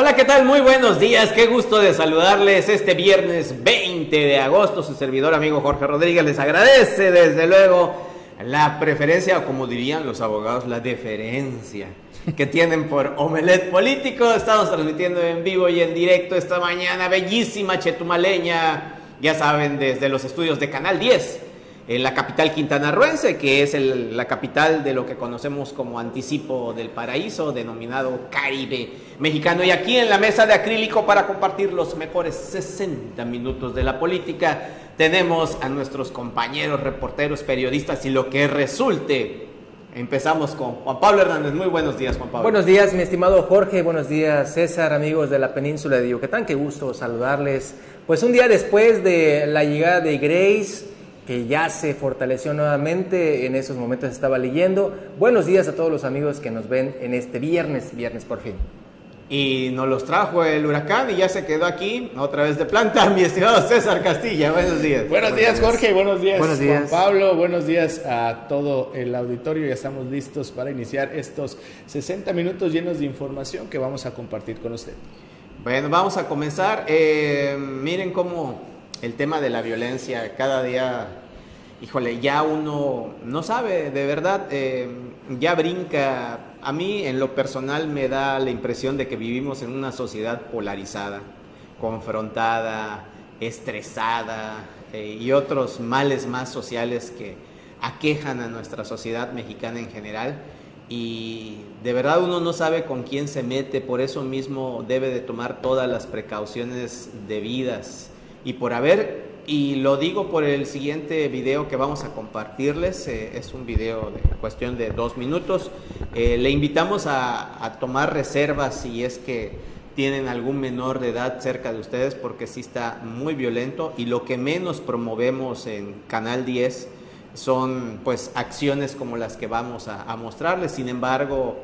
Hola, ¿qué tal? Muy buenos días. Qué gusto de saludarles este viernes 20 de agosto. Su servidor amigo Jorge Rodríguez les agradece desde luego la preferencia, o como dirían los abogados, la deferencia que tienen por Omelet Político. Estamos transmitiendo en vivo y en directo esta mañana, bellísima chetumaleña, ya saben, desde los estudios de Canal 10 en la capital quintanarruense, que es la capital de lo que conocemos como anticipo del paraíso, denominado Caribe mexicano. Y aquí en la mesa de acrílico para compartir los mejores 60 minutos de la política, tenemos a nuestros compañeros reporteros, periodistas y lo que resulte. Empezamos con Juan Pablo Hernández. Muy buenos días, Juan Pablo. Buenos días, mi estimado Jorge. Buenos días, César, amigos de la península de Yucatán. Qué gusto saludarles. Pues un día después de la llegada de Grace, que ya se fortaleció nuevamente, en esos momentos estaba leyendo. Buenos días a todos los amigos que nos ven en este viernes, viernes por fin. Y nos los trajo el huracán y ya se quedó aquí, otra vez de planta, mi estimado César Castilla. Buenos días. Buenos, días, Jorge. Buenos días, buenos días, Juan Pablo. Buenos días a todo el auditorio. Ya estamos listos para iniciar estos 60 minutos llenos de información que vamos a compartir con usted. Bueno, vamos a comenzar. Eh, miren cómo el tema de la violencia cada día, híjole, ya uno no sabe, de verdad, eh, ya brinca. A mí en lo personal me da la impresión de que vivimos en una sociedad polarizada, confrontada, estresada eh, y otros males más sociales que aquejan a nuestra sociedad mexicana en general. Y de verdad uno no sabe con quién se mete, por eso mismo debe de tomar todas las precauciones debidas y por haber, y lo digo por el siguiente video que vamos a compartirles, eh, es un video de cuestión de dos minutos, eh, le invitamos a, tomar reservas si es que tienen algún menor de edad cerca de ustedes porque sí está muy violento y lo que menos promovemos en Canal 10 son pues acciones como las que vamos a, mostrarles, sin embargo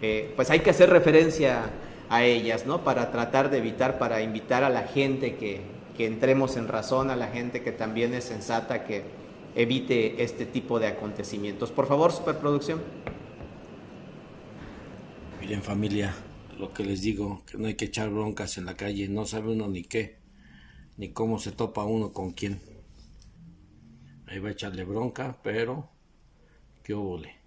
eh, pues hay que hacer referencia a ellas, ¿no? Para tratar de evitar, para invitar a la gente que, que entremos en razón a la gente que también es sensata, que evite este tipo de acontecimientos. Por favor, superproducción. Miren familia, lo que les digo, que no hay que echar broncas en la calle, no sabe uno ni qué, ni cómo se topa uno con quién. Ahí va a echarle bronca, pero qué óvole.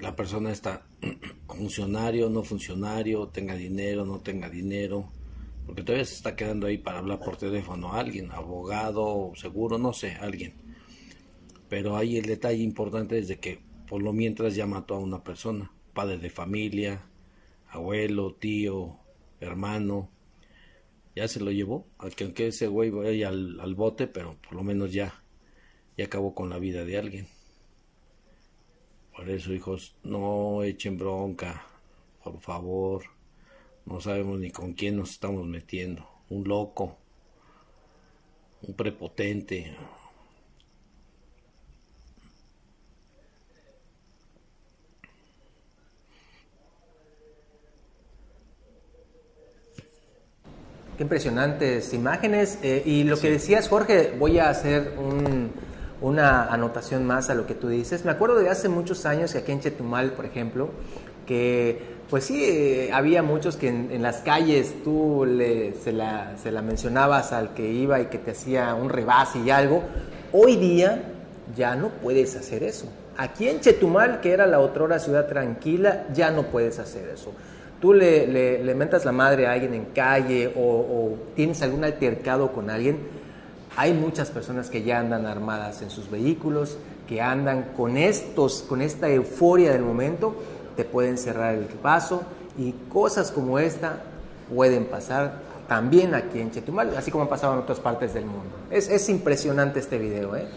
La persona está funcionario, no funcionario, tenga dinero, no tenga dinero, porque todavía se está quedando ahí para hablar por teléfono a alguien, abogado, seguro, no sé, alguien. Pero ahí el detalle importante es de que por lo mientras ya mató a una persona, padre de familia, abuelo, tío, hermano, ya se lo llevó, aunque ese güey vaya al, al bote, pero por lo menos ya, ya acabó con la vida de alguien. Por eso, hijos, no echen bronca, por favor. No sabemos ni con quién nos estamos metiendo. Un loco, un prepotente. Qué impresionantes imágenes. Eh, y lo que decías, Jorge, voy a hacer un, una anotación más a lo que tú dices. Me acuerdo de hace muchos años que aquí en Chetumal, por ejemplo, que pues sí, eh, había muchos que en, las calles tú le, se, la, se la mencionabas al que iba y que te hacía un rebase y algo. Hoy día ya no puedes hacer eso. Aquí en Chetumal, que era la otrora ciudad tranquila, ya no puedes hacer eso. Tú le, le, mentas la madre a alguien en calle o tienes algún altercado con alguien, hay muchas personas que ya andan armadas en sus vehículos, que andan con estos, con esta euforia del momento, te pueden cerrar el paso y cosas como esta pueden pasar también aquí en Chetumal, así como ha pasado en otras partes del mundo. Es, es impresionante este video, ¿eh?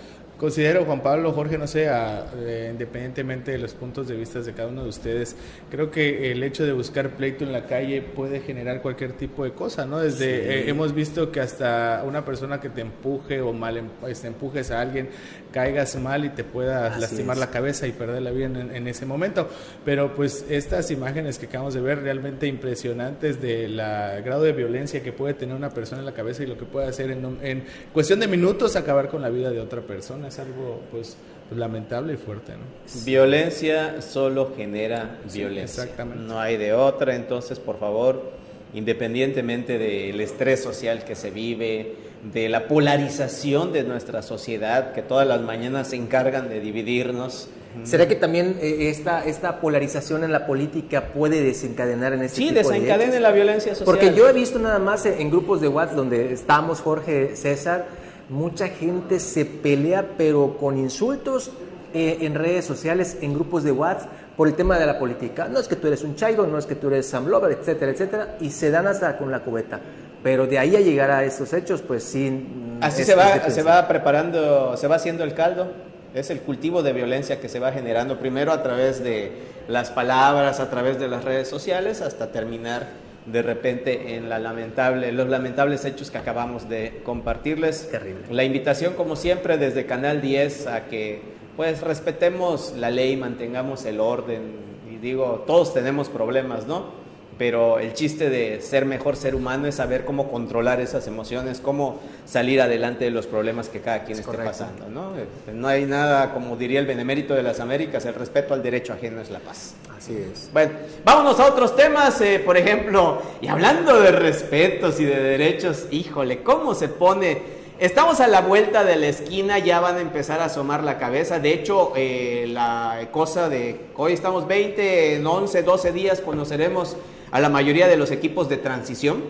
Considero, Juan Pablo, Jorge, no sé, eh, independientemente de los puntos de vista de cada uno de ustedes, creo que el hecho de buscar pleito en la calle puede generar cualquier tipo de cosa, ¿no? Desde eh, hemos visto que hasta una persona que te empuje o mal em, este, empujes a alguien, caigas mal y te pueda lastimar la cabeza y perder la vida en, ese momento. Pero pues estas imágenes que acabamos de ver realmente impresionantes del grado de violencia que puede tener una persona en la cabeza y lo que puede hacer en, en cuestión de minutos acabar con la vida de otra persona es algo pues, lamentable y fuerte. ¿no? Violencia solo genera violencia. Exactamente. No hay de otra, entonces por favor, independientemente del estrés social que se vive, de la polarización de nuestra sociedad, que todas las mañanas se encargan de dividirnos. ¿Será que también eh, esta, esta polarización en la política puede desencadenar en este sí, desencadene la violencia social. Porque yo he visto nada más en grupos de WhatsApp donde estamos, Jorge, César, mucha gente se pelea, pero con insultos eh, en redes sociales, en grupos de WhatsApp, por el tema de la política. No es que tú eres un chaigo, no es que tú eres Sam Lover, etcétera, etcétera, y se dan hasta con la cubeta. Pero de ahí a llegar a esos hechos, pues sí. Mm, Así se va, se va preparando, se va haciendo el caldo. Es el cultivo de violencia que se va generando primero a través de las palabras, a través de las redes sociales, hasta terminar de repente en la lamentable, los lamentables hechos que acabamos de compartirles. Terrible. La invitación, como siempre, desde Canal 10 a que pues respetemos la ley, mantengamos el orden. Y digo, todos tenemos problemas, ¿no? pero el chiste de ser mejor ser humano es saber cómo controlar esas emociones, cómo salir adelante de los problemas que cada quien esté pasando. ¿no? Este, no hay nada, como diría el benemérito de las Américas, el respeto al derecho ajeno es la paz. Así es. Bueno, vámonos a otros temas, eh, por ejemplo, y hablando de respetos y de derechos, híjole, ¿cómo se pone? Estamos a la vuelta de la esquina, ya van a empezar a asomar la cabeza. De hecho, eh, la cosa de hoy estamos 20, en 11, 12 días conoceremos a la mayoría de los equipos de transición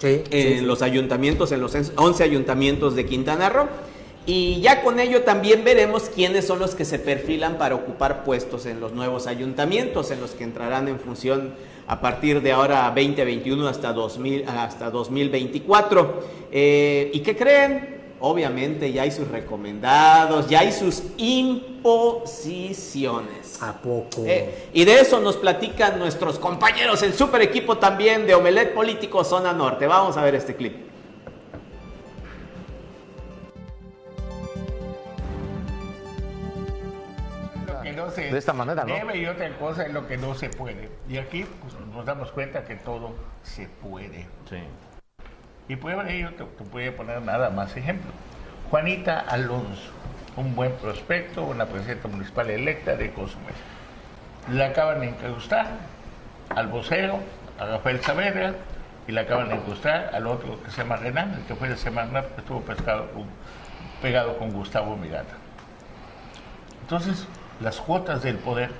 en los ayuntamientos, en los 11 ayuntamientos de Quintana Roo. Y ya con ello también veremos quiénes son los que se perfilan para ocupar puestos en los nuevos ayuntamientos, en los que entrarán en función a partir de ahora 2021 hasta, 2000, hasta 2024. Eh, ¿Y qué creen? Obviamente ya hay sus recomendados, ya hay sus imposiciones. ¿A poco? Eh, y de eso nos platican nuestros compañeros, el super equipo también de Omelet Político Zona Norte. Vamos a ver este clip. De esta manera, ¿no? Debe y otra cosa es lo que no se puede. Y aquí pues, nos damos cuenta que todo se puede. Sí. Y prueba de ello te, te poner nada más ejemplo. Juanita Alonso, un buen prospecto, una presidenta municipal electa de Cozumel. Le acaban de incrustar al vocero, a Rafael Saavedra, y le acaban de incrustar al otro que se llama Renan, el que fue de semana que estuvo pescado, pegado con Gustavo Miranda. Entonces, las cuotas del poder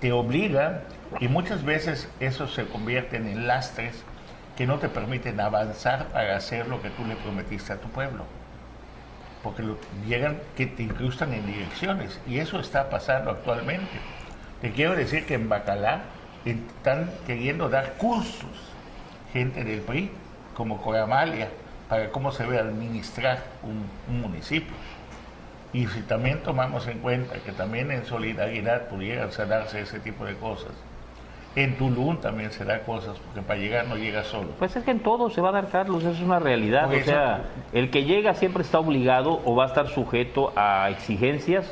te obligan y muchas veces eso se convierten en lastres que no te permiten avanzar para hacer lo que tú le prometiste a tu pueblo. Porque llegan que te incrustan en direcciones y eso está pasando actualmente. Te quiero decir que en Bacalá están queriendo dar cursos, gente del PRI, como Coramalia, para cómo se debe administrar un, municipio. Y si también tomamos en cuenta que también en solidaridad pudieran darse ese tipo de cosas, en Tulum también se da cosas, porque para llegar no llega solo. Pues es que en todo se va a dar, Carlos, eso es una realidad. o sea, el que llega siempre está obligado o va a estar sujeto a exigencias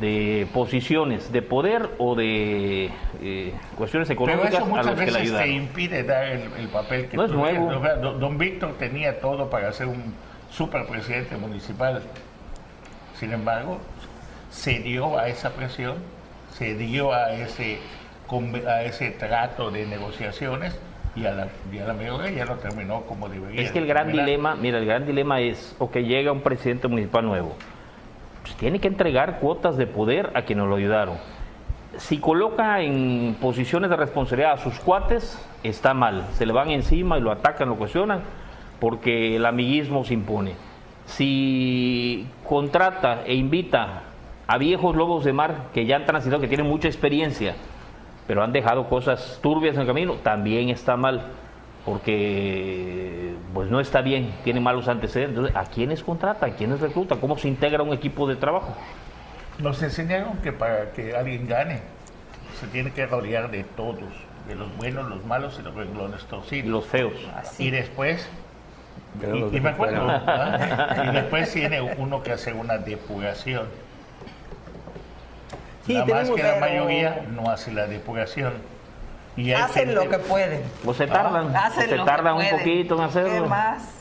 de posiciones de poder o de eh, cuestiones económicas Pero eso muchas veces te impide dar el, papel que no es nuevo. don Víctor tenía todo para ser un superpresidente municipal. Sin embargo, se dio a esa presión, se dio a ese a ese trato de negociaciones y a la, y a la ya lo terminó como debería. Es que el gran dilema, mira, el gran dilema es, o que llega un presidente municipal nuevo, pues tiene que entregar cuotas de poder a quienes lo ayudaron. Si coloca en posiciones de responsabilidad a sus cuates, está mal. Se le van encima y lo atacan, lo cuestionan, porque el amiguismo se impone. Si contrata e invita a viejos lobos de mar que ya han transitado, que tienen mucha experiencia, pero han dejado cosas turbias en el camino, también está mal. porque pues no está bien, tiene malos antecedentes. Entonces, ¿a quiénes contrata? ¿A quiénes recluta? ¿Cómo se integra un equipo de trabajo? Nos enseñaron que para que alguien gane se tiene que rodear de todos, de los buenos, los malos y los renglones torcidos. Y los feos. Y después, y, me acuerdo, y después tiene uno que hacer una depuración. Sí, Nada más que la mayoría no hace la depuración. Y hacen lo que pueden. O se tardan. se tardan un poquito en hacerlo. ¿Qué más?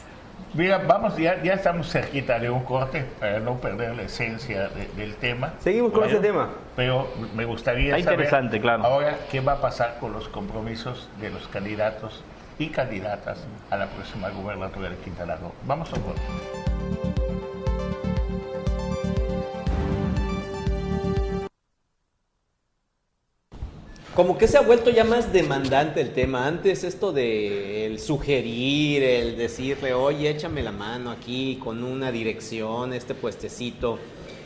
Mira, vamos, ya, ya estamos cerquita de un corte para no perder la esencia del tema. Seguimos con ese tema. Pero me gustaría Está saber interesante, claro. ahora qué va a pasar con los compromisos de los candidatos y candidatas a la próxima gubernatura de Quintana Roo. Vamos a un corte. Como que se ha vuelto ya más demandante el tema. Antes esto de el sugerir, el decirle, oye, échame la mano aquí con una dirección, este puestecito,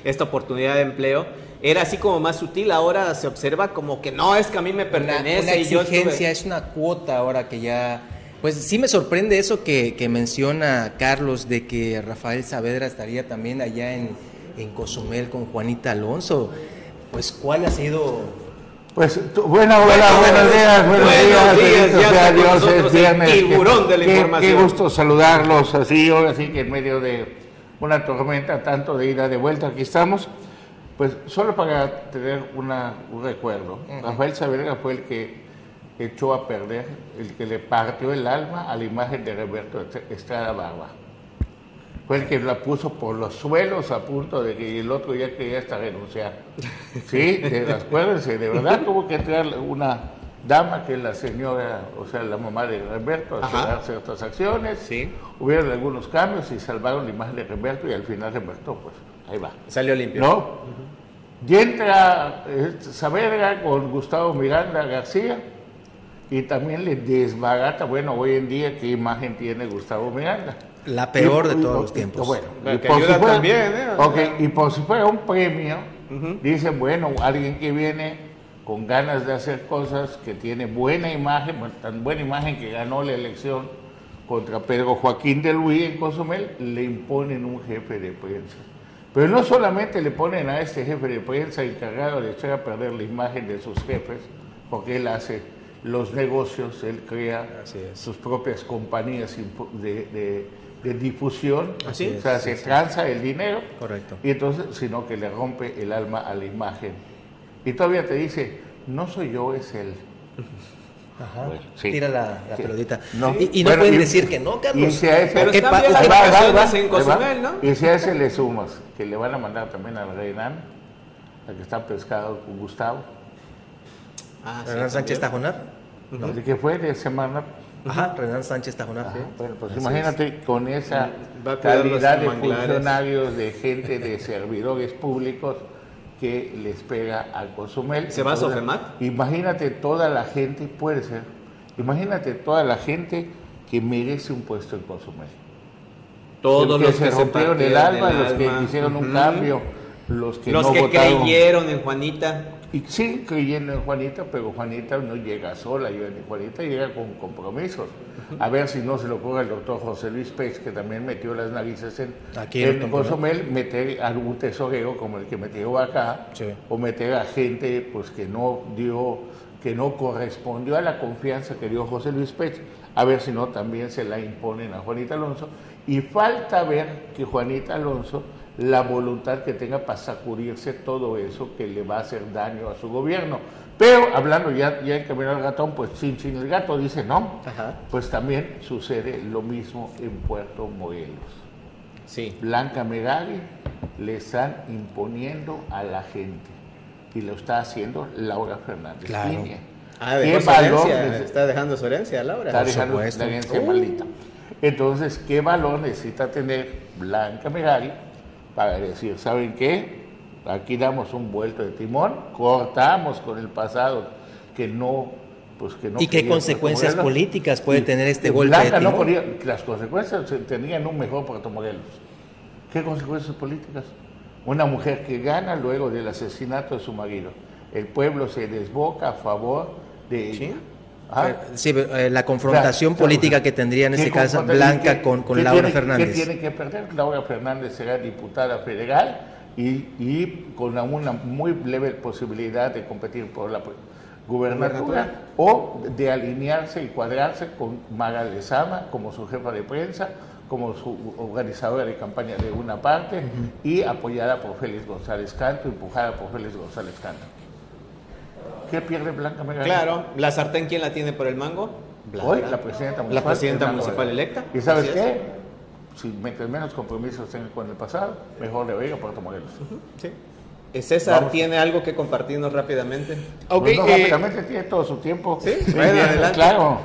esta oportunidad de empleo, era así como más sutil. Ahora se observa como que no, es que a mí me pertenece. Una, exigencia, es una cuota ahora que ya... Pues sí me sorprende eso que, menciona Carlos de que Rafael Saavedra estaría también allá en, en Cozumel con Juanita Alonso. Pues cuál ha sido pues buena, hola, buenos días, buenos, días, días sea Dios, es viernes. Tiburón de la qué, información. Qué gusto saludarlos así, ahora sí que en medio de una tormenta, tanto de ida de vuelta, aquí estamos. Pues solo para tener una, un recuerdo, Rafael Saavedra fue el que echó a perder, el que le partió el alma a la imagen de Roberto Estrada Barba fue el que la puso por los suelos a punto de que el otro ya quería hasta renunciar. Sí, acuérdense, de verdad tuvo que entrar una dama que es la señora, o sea, la mamá de Roberto, a hacer ciertas acciones. Sí. Hubieron algunos cambios y salvaron la imagen de Roberto y al final Roberto, pues ahí va. Salió limpio. ¿No? Y entra eh, Saavedra con Gustavo Miranda García y también le desbarata, bueno, hoy en día, ¿qué imagen tiene Gustavo Miranda? La peor de todos los tiempos. Bueno, y por, si fuera, también, ¿eh? y por si fuera un premio, dicen, bueno, alguien que viene con ganas de hacer cosas, que tiene buena imagen, tan buena imagen que ganó la elección contra Pedro Joaquín de Luis en Cozumel, le imponen un jefe de prensa. Pero no solamente le ponen a este jefe de prensa encargado de echar a perder la imagen de sus jefes, porque él hace los negocios, él crea sus propias compañías de de difusión, o sea, se tranza el dinero, correcto. y entonces, sino que le rompe el alma a la imagen. Y todavía te dice, no soy yo, es él. Ajá. Tira la, la pelotita. Y, no pueden decir que no, Carlos. Y si a ese, Pero está bien las en Cozumel, ¿no? Y si a ese le sumas, que le van a mandar también a Renan, la que está pescado con Gustavo. Ah, Renan Sánchez Tajonar. ¿No? ¿De qué fue? De semana Ajá, Renan Sánchez Tajonar. Bueno, pues imagínate con esa calidad de funcionarios, de gente, de servidores públicos que les pega al Cozumel. ¿Se va a Sofemat? Imagínate toda la gente, puede ser, imagínate toda la gente que merece un puesto en Cozumel. Todos los que, se rompieron el alma, los que hicieron un cambio, los que los que creyeron en Juanita. Y sí, creyendo en Juanita, pero Juanita no llega sola, Juanita llega con compromisos. A ver si no se lo ocurre al doctor José Luis Pérez, que también metió las narices en, en Cozumel, meter algún tesorero como el que metió acá, o meter a gente pues que no dio, que no correspondió a la confianza que dio José Luis Pérez, a ver si no también se la imponen a Juanita Alonso. Y falta ver que Juanita Alonso la voluntad que tenga para sacudirse todo eso que le va a hacer daño a su gobierno. Pero hablando ya, ya en camino al ratón, pues sin, sin el gato dice no, pues también sucede lo mismo en Puerto Morelos. Sí. Blanca Megali le están imponiendo a la gente y lo está haciendo Laura Fernández claro. Ah, ¿Qué valor está dejando su herencia, Laura. Está dejando la herencia uh. maldita. Entonces, ¿qué valor necesita tener Blanca Megali para decir, ¿saben qué? Aquí damos un vuelto de timón, cortamos con el pasado que no pues que no ¿Y qué consecuencias políticas puede tener este golpe de timón? No las consecuencias tenían un mejor Puerto Morelos. ¿Qué consecuencias políticas? Una mujer que gana luego del asesinato de su marido. El pueblo se desboca a favor de ella. Ah. Sí, eh, la confrontación política que tendría en este caso Blanca con, con Laura Fernández. ¿Qué tiene que perder? Laura Fernández será diputada federal y, y con una muy leve posibilidad de competir por la gubernatura o de alinearse y cuadrarse con Maga Lezama como su jefa de prensa, como su organizadora de campaña de una parte y apoyada por Félix González Canto, empujada por Félix González Canto. ¿Qué pierde Blanca Magallanes? Claro, la sartén, ¿quién la tiene por el mango? Hoy, la presidenta municipal. La presidenta municipal electa. ¿Y sabes qué? Si metes menos compromisos con el pasado, mejor le oiga Puerto Morelos. Sí. Eh, César tiene algo que compartirnos rápidamente. Ok, no, eh, rápidamente tiene todo su tiempo. Sí, bueno, adelante. Claro.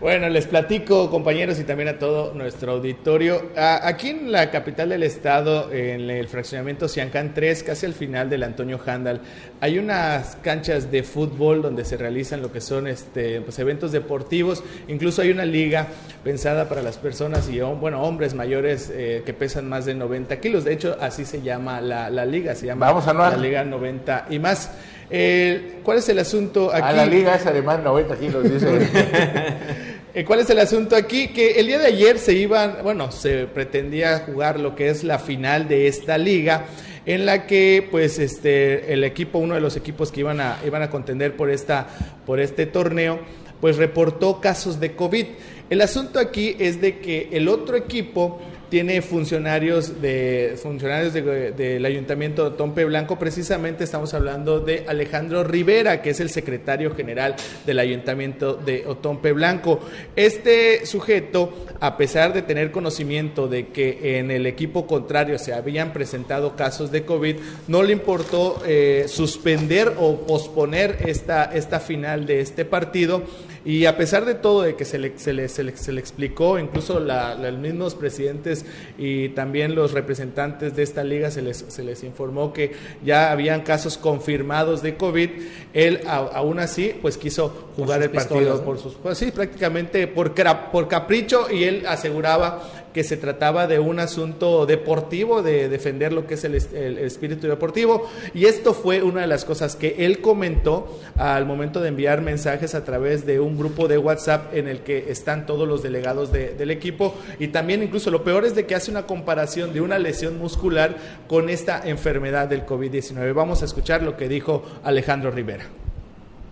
Bueno, les platico, compañeros, y también a todo nuestro auditorio. Aquí en la capital del estado, en el fraccionamiento Ciancán 3, casi al final del Antonio Handal, hay unas canchas de fútbol donde se realizan lo que son este, pues, eventos deportivos. Incluso hay una liga pensada para las personas y, bueno, hombres mayores eh, que pesan más de 90 kilos. De hecho, así se llama la, liga, se llama Vamos a la Liga 90 y más. Eh, ¿Cuál es el asunto aquí? A la liga es además 90 kilos, dice. Eh, ¿Cuál es el asunto aquí? Que el día de ayer se iban, bueno, se pretendía jugar lo que es la final de esta liga, en la que, pues, este, el equipo, uno de los equipos que iban a, iban a contender por esta, por este torneo, pues reportó casos de COVID. El asunto aquí es de que el otro equipo tiene funcionarios de funcionarios del ayuntamiento de Tompe Blanco. Precisamente estamos hablando de Alejandro Rivera, que es el secretario general del ayuntamiento de Otompe Blanco. Este sujeto, a pesar de tener conocimiento de que en el equipo contrario se habían presentado casos de COVID, no le importó eh, suspender o posponer esta, esta final de este partido y a pesar de todo, de que se le, se le, se le, explicó, incluso los mismos presidentes y también los representantes de esta liga se les, se les informó que ya habían casos confirmados de COVID, él aún así pues quiso jugar el partido por sus... Pues sí, prácticamente por, por capricho y él aseguraba que se trataba de un asunto deportivo, de defender lo que es el, espíritu deportivo. Y esto fue una de las cosas que él comentó al momento de enviar mensajes a través de un grupo de WhatsApp en el que están todos los delegados del equipo. Y también incluso lo peor es de que hace una comparación de una lesión muscular con esta enfermedad del COVID-19. Vamos a escuchar lo que dijo Alejandro Rivera.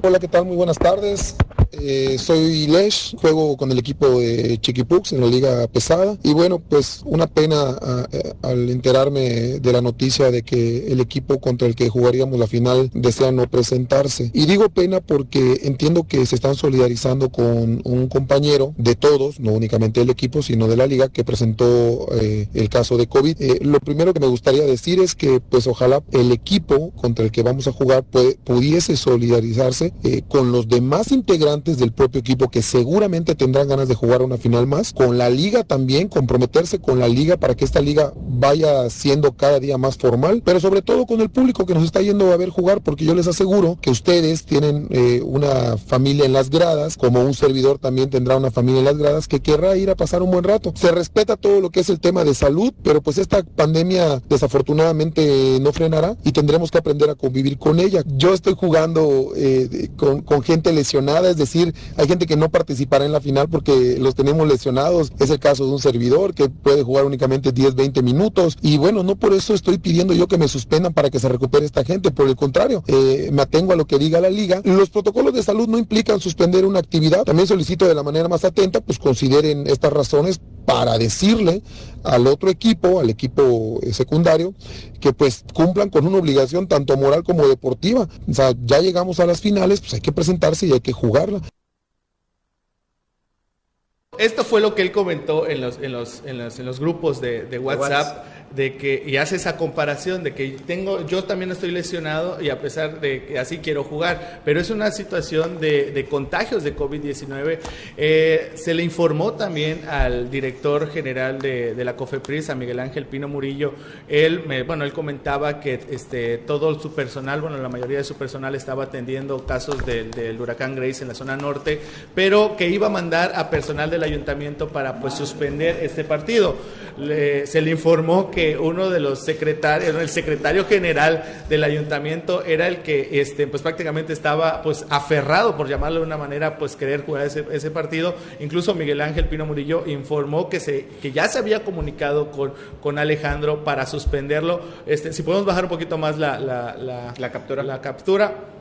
Hola, ¿qué tal? Muy buenas tardes. Eh, soy Lesh, juego con el equipo de Chiquipux en la liga pesada y bueno, pues una pena eh, al enterarme de la noticia de que el equipo contra el que jugaríamos la final desea no presentarse. Y digo pena porque entiendo que se están solidarizando con un compañero de todos, no únicamente del equipo, sino de la liga que presentó eh, el caso de COVID. lo primero que me gustaría decir es que pues ojalá el equipo contra el que vamos a jugar pudiese solidarizarse con los demás integrantes del propio equipo que seguramente tendrán ganas de jugar una final más, con la liga también, comprometerse con la liga para que esta liga vaya siendo cada día más formal, pero sobre todo con el público que nos está yendo a ver jugar, porque yo les aseguro que ustedes tienen eh, una familia en las gradas, como un servidor también tendrá una familia en las gradas que querrá ir a pasar un buen rato. Se respeta todo lo que es el tema de salud, pero pues esta pandemia desafortunadamente no frenará y tendremos que aprender a convivir con ella. Yo estoy jugando eh, con, gente lesionada, es decir, hay gente que no participará en la final porque los tenemos lesionados. Es el caso de un servidor que puede jugar únicamente 10, 20 minutos. Y bueno, no por eso estoy pidiendo yo que me suspendan para que se recupere esta gente. Por el contrario, eh, me atengo a lo que diga la liga. Los protocolos de salud no implican suspender una actividad. También solicito de la manera más atenta, pues consideren estas razones para decirle al otro equipo, al equipo eh, secundario, que pues cumplan con una obligación tanto moral como deportiva. O sea, ya llegamos a las finales, pues hay que presentarse y hay que jugarla. Esto fue lo que él comentó en los, en los, en los, en los grupos de, de WhatsApp de que y hace esa comparación de que tengo yo también estoy lesionado y a pesar de que así quiero jugar. Pero es una situación de, de contagios de COVID-19 eh, se le informó también al director general de, de, la COFEPRIS a Miguel Ángel Pino Murillo. Él me, bueno él comentaba que este todo su personal bueno la mayoría de su personal estaba atendiendo casos del, huracán Grace en la zona norte pero que iba a mandar a personal del ayuntamiento para pues suspender este partido. Se le informó que uno de los secretarios, el secretario general del ayuntamiento era el que este, pues prácticamente estaba pues aferrado, por llamarlo de una manera, pues querer jugar ese, ese partido. Incluso Miguel Ángel Pino Murillo informó que, se, que ya se había comunicado con, con Alejandro para suspenderlo. Este, si podemos bajar un poquito más la, la, la captura. La captura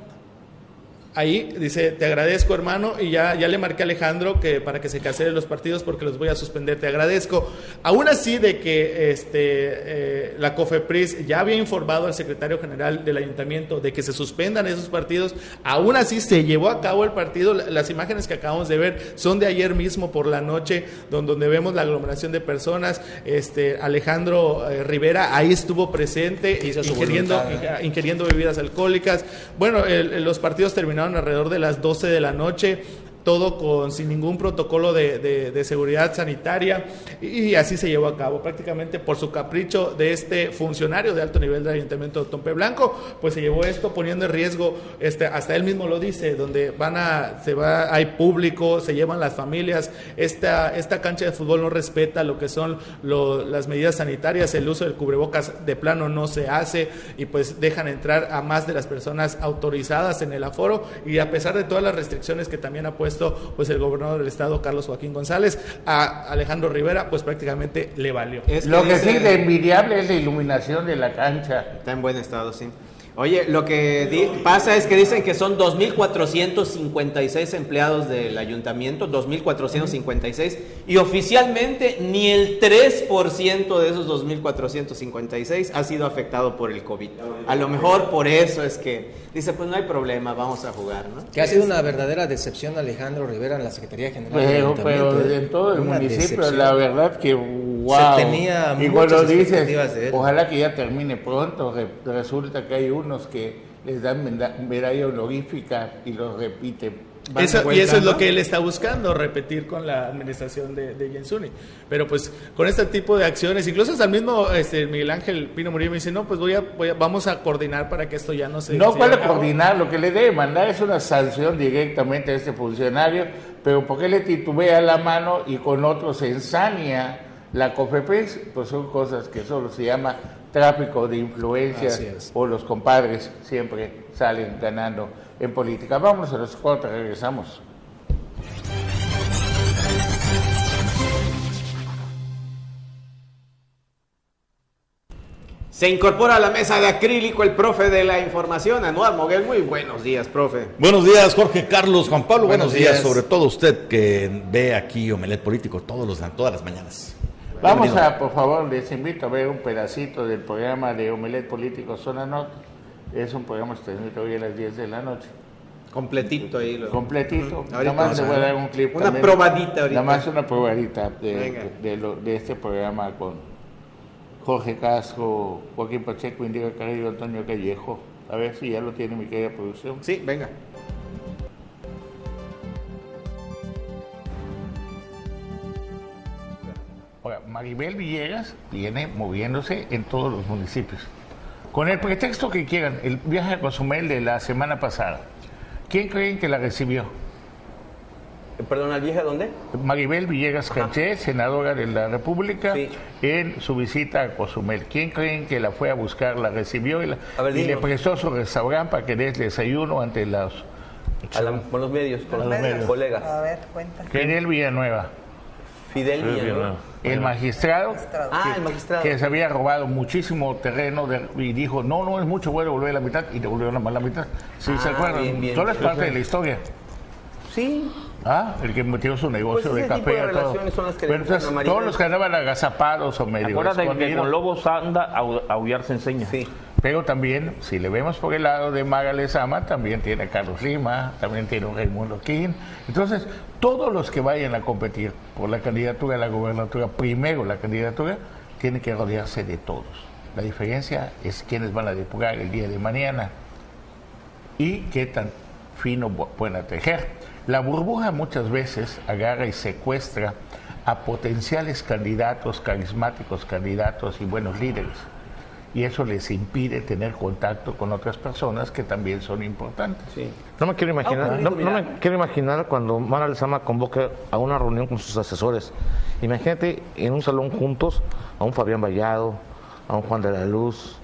ahí dice, te agradezco hermano, y ya, ya le marqué a Alejandro que para que se cancelen los partidos porque los voy a suspender, te agradezco. Aún así de que este, eh, la COFEPRIS ya había informado al secretario general del ayuntamiento de que se suspendan esos partidos, aún así se llevó a cabo el partido, las imágenes que acabamos de ver son de ayer mismo por la noche, donde, vemos la aglomeración de personas, este, Alejandro eh, Rivera ahí estuvo presente, ingiriendo, ingiriendo bebidas alcohólicas, bueno, los partidos terminaron alrededor de las 12 de la noche todo con, sin ningún protocolo de, seguridad sanitaria y, así se llevó a cabo. Prácticamente por su capricho de este funcionario de alto nivel del Ayuntamiento de Tompe Blanco, pues se llevó esto poniendo en riesgo, este, hasta él mismo lo dice, donde van a, se va, hay público, se llevan las familias, esta, esta cancha de fútbol no respeta lo que son las medidas sanitarias, el uso del cubrebocas de plano no se hace y pues dejan entrar a más de las personas autorizadas en el aforo y a pesar de todas las restricciones que también ha puesto pues el gobernador del estado, Carlos Joaquín González, a Alejandro Rivera, pues prácticamente le valió. Lo que sí de envidiable es la iluminación de la cancha. Está en buen estado, sí. Oye, lo que pasa es que dicen que son 2.456 empleados del ayuntamiento, 2.456, y oficialmente ni el 3% de esos 2.456 ha sido afectado por el COVID. A lo mejor por eso es que dice, pues no hay problema, vamos a jugar, ¿no? Que ha sido una verdadera decepción Alejandro Rivera en la Secretaría General pero, del Pero ¿eh? en todo el municipio, la verdad que wow. Se tenía y cuando dices, ojalá que ya termine pronto, resulta que hay unos que les dan medalla honorífica y los repiten eso, y eso es lo que él está buscando, repetir con la administración de, de Jensuni. Pero pues con este tipo de acciones, incluso hasta el mismo este, Miguel Ángel Pino Murillo me dice, no, pues voy a, vamos a coordinar para que esto ya no se... No puede coordinar, lo que le debe mandar es una sanción directamente a este funcionario, pero porque le titubea la mano y con otros se ensaña la COFEPES, pues son cosas que solo se llama tráfico de influencias o los compadres siempre salen ganando en política. Vamos a los cortes, regresamos. Se incorpora a la mesa de acrílico el profe de la información, Anuar Moguel. Muy buenos días, profe. Buenos días, Jorge Carlos, Juan Pablo. Buenos, días. sobre todo usted que ve aquí Omelet Político todos los, todas las mañanas. Vamos a, por favor, les invito a ver un pedacito del programa de Omelet Político Zona Norte. Es un programa que se transmite hoy a las 10 de la noche. Completito ahí. Lo... Completito. Nada más le voy a dar un clip. Una probadita ahorita. Nada más una probadita de, de, este programa con Jorge Casco, Joaquín Pacheco, Indica Carrillo, Antonio Callejo. A ver si ya lo tiene mi querida producción. Sí, venga. Maribel Villegas viene moviéndose en todos los municipios. Con el pretexto que quieran, el viaje a Cozumel de la semana pasada, ¿quién creen que la recibió? Perdón, ¿al viaje a dónde? Maribel Villegas Canché, senadora de la República, en su visita a Cozumel. ¿Quién creen que la fue a buscar, la recibió y, le prestó su restaurante para que des desayuno ante los... con los medios, con los, medios. colegas. A ver, cuenta. Fidel Villanueva. Fidel Villanueva el magistrado, ah, que, el magistrado. que, se había robado muchísimo terreno y dijo, no, no es mucho, voy a devolver la mitad y devolvió nada más la mitad. Sí, ¿se ah, acuerdan? Todo es parte de la historia. Sí. Ah, el que metió su negocio pues de café. De todo. Son las que Pero entonces, todos los que andaban agazapados o medio Acuérdate que con lobos anda, a aullar se enseña. Sí. Pero también, si le vemos por el lado de Maga Lezama, también tiene a Carlos Lima, también tiene a Raimundo King. Entonces, todos los que vayan a competir por la candidatura a la gobernatura, primero la candidatura, tienen que rodearse de todos. La diferencia es quiénes van a depurar el día de mañana y qué tan fino pueden tejer. La burbuja muchas veces agarra y secuestra a potenciales candidatos, carismáticos candidatos y buenos líderes y eso les impide tener contacto con otras personas que también son importantes. No me quiero imaginar, ah, no, me quiero imaginar cuando Mara Lezama convoque a una reunión con sus asesores. Imagínate en un salón juntos a un Fabián Vallado, a un Juan de la Luz,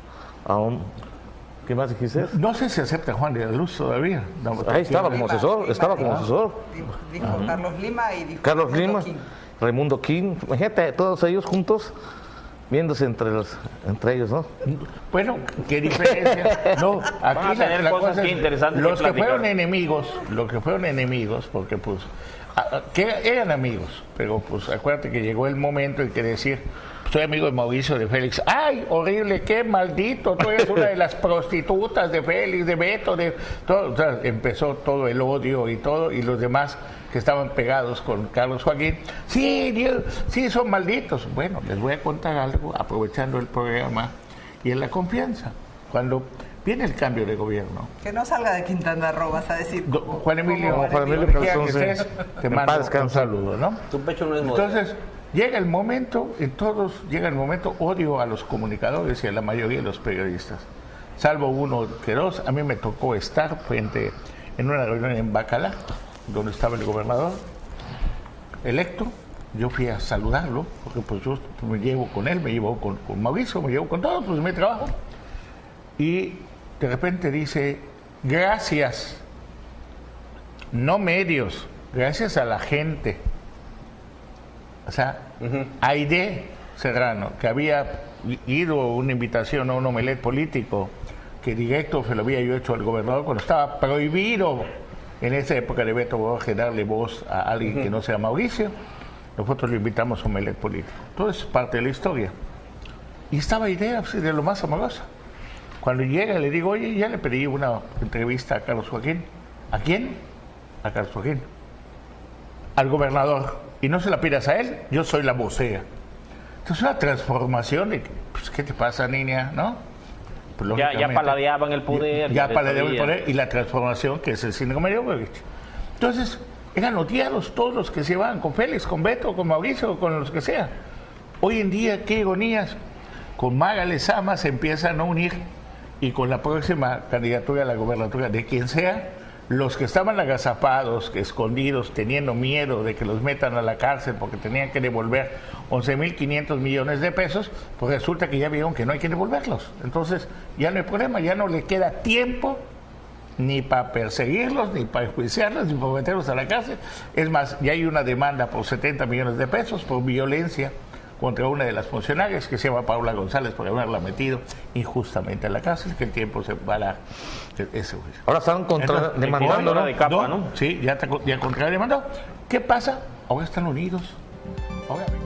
a un... ¿Qué más dijiste? No sé si acepta Juan de la Luz todavía. Ahí estaba como asesor, estaba como asesor. Dijo, Carlos Lima y dijo Carlos Lima, Raimundo King. Imagínate, todos ellos juntos viéndose entre los entre ellos, ¿no? Bueno, qué diferencia. No, aquí la, cosa es, los que, fueron enemigos, los que fueron enemigos, porque pues que eran amigos, pero pues acuérdate que llegó el momento en que decir soy amigo de Mauricio de Félix. ¡Ay, horrible! ¡Qué maldito! Tú eres una de las prostitutas de Félix, de Beto, de todo. O sea, empezó todo el odio y todo, y los demás que estaban pegados con Carlos Joaquín, sí, Dios, sí, son malditos. Bueno, les voy a contar algo, aprovechando el programa y en la confianza. Cuando viene el cambio de gobierno. Que no salga de Quintana Roo, vas a decir. Juan Emilio, Juan Emilio, te mando un saludo, ¿no? Tu pecho no es Entonces, llega el momento, en todos, llega el momento, odio a los comunicadores y a la mayoría de los periodistas. Salvo uno que dos, a mí me tocó estar frente en una reunión en Bacala, donde estaba el gobernador electo. Yo fui a saludarlo, porque pues yo me llevo con él, me llevo con, Mauricio, me llevo con todos, pues mi trabajo. Y de repente dice, gracias, no medios, gracias a la gente. O sea, Aide Serrano, que había ido una invitación a un omelet político, que directo se lo había yo hecho al gobernador cuando estaba prohibido en esa época de Beto Borges darle voz a alguien que no sea Mauricio, nosotros lo invitamos a un melet político. Todo es parte de la historia. Y estaba idea pues, de lo más amorosa. Cuando llega le digo, oye, ya le pedí una entrevista a Carlos Joaquín. ¿A quién? A Carlos Joaquín. Al gobernador. Y no se la pidas a él, yo soy la vocea. Entonces una transformación de, pues, ¿qué te pasa, niña? ¿No? Pues, ya, ya paladeaban el poder. Ya, paladeaban el poder y la transformación que es el síndrome de Entonces, eran odiados todos los que se iban con Félix, con Beto, con Mauricio, con los que sea. Hoy en día, qué ironías. Con Maga Lezama se empiezan a unir y con la próxima candidatura a la gobernatura de quien sea, los que estaban agazapados, escondidos, teniendo miedo de que los metan a la cárcel porque tenían que devolver 11.500 millones de pesos, pues resulta que ya vieron que no hay que devolverlos. Entonces ya no hay problema, ya no le queda tiempo ni para perseguirlos, ni para enjuiciarlos, ni para meterlos a la cárcel. Es más, ya hay una demanda por 70 millones de pesos por violencia contra una de las funcionarias que se llama Paula González por haberla metido injustamente a la cárcel, que el tiempo se va a ese juicio. Ahora están contra, demandando, ¿no? De capa, ¿no? Sí, ya, está, ya contra demandado. ¿Qué pasa? Ahora están unidos, obviamente.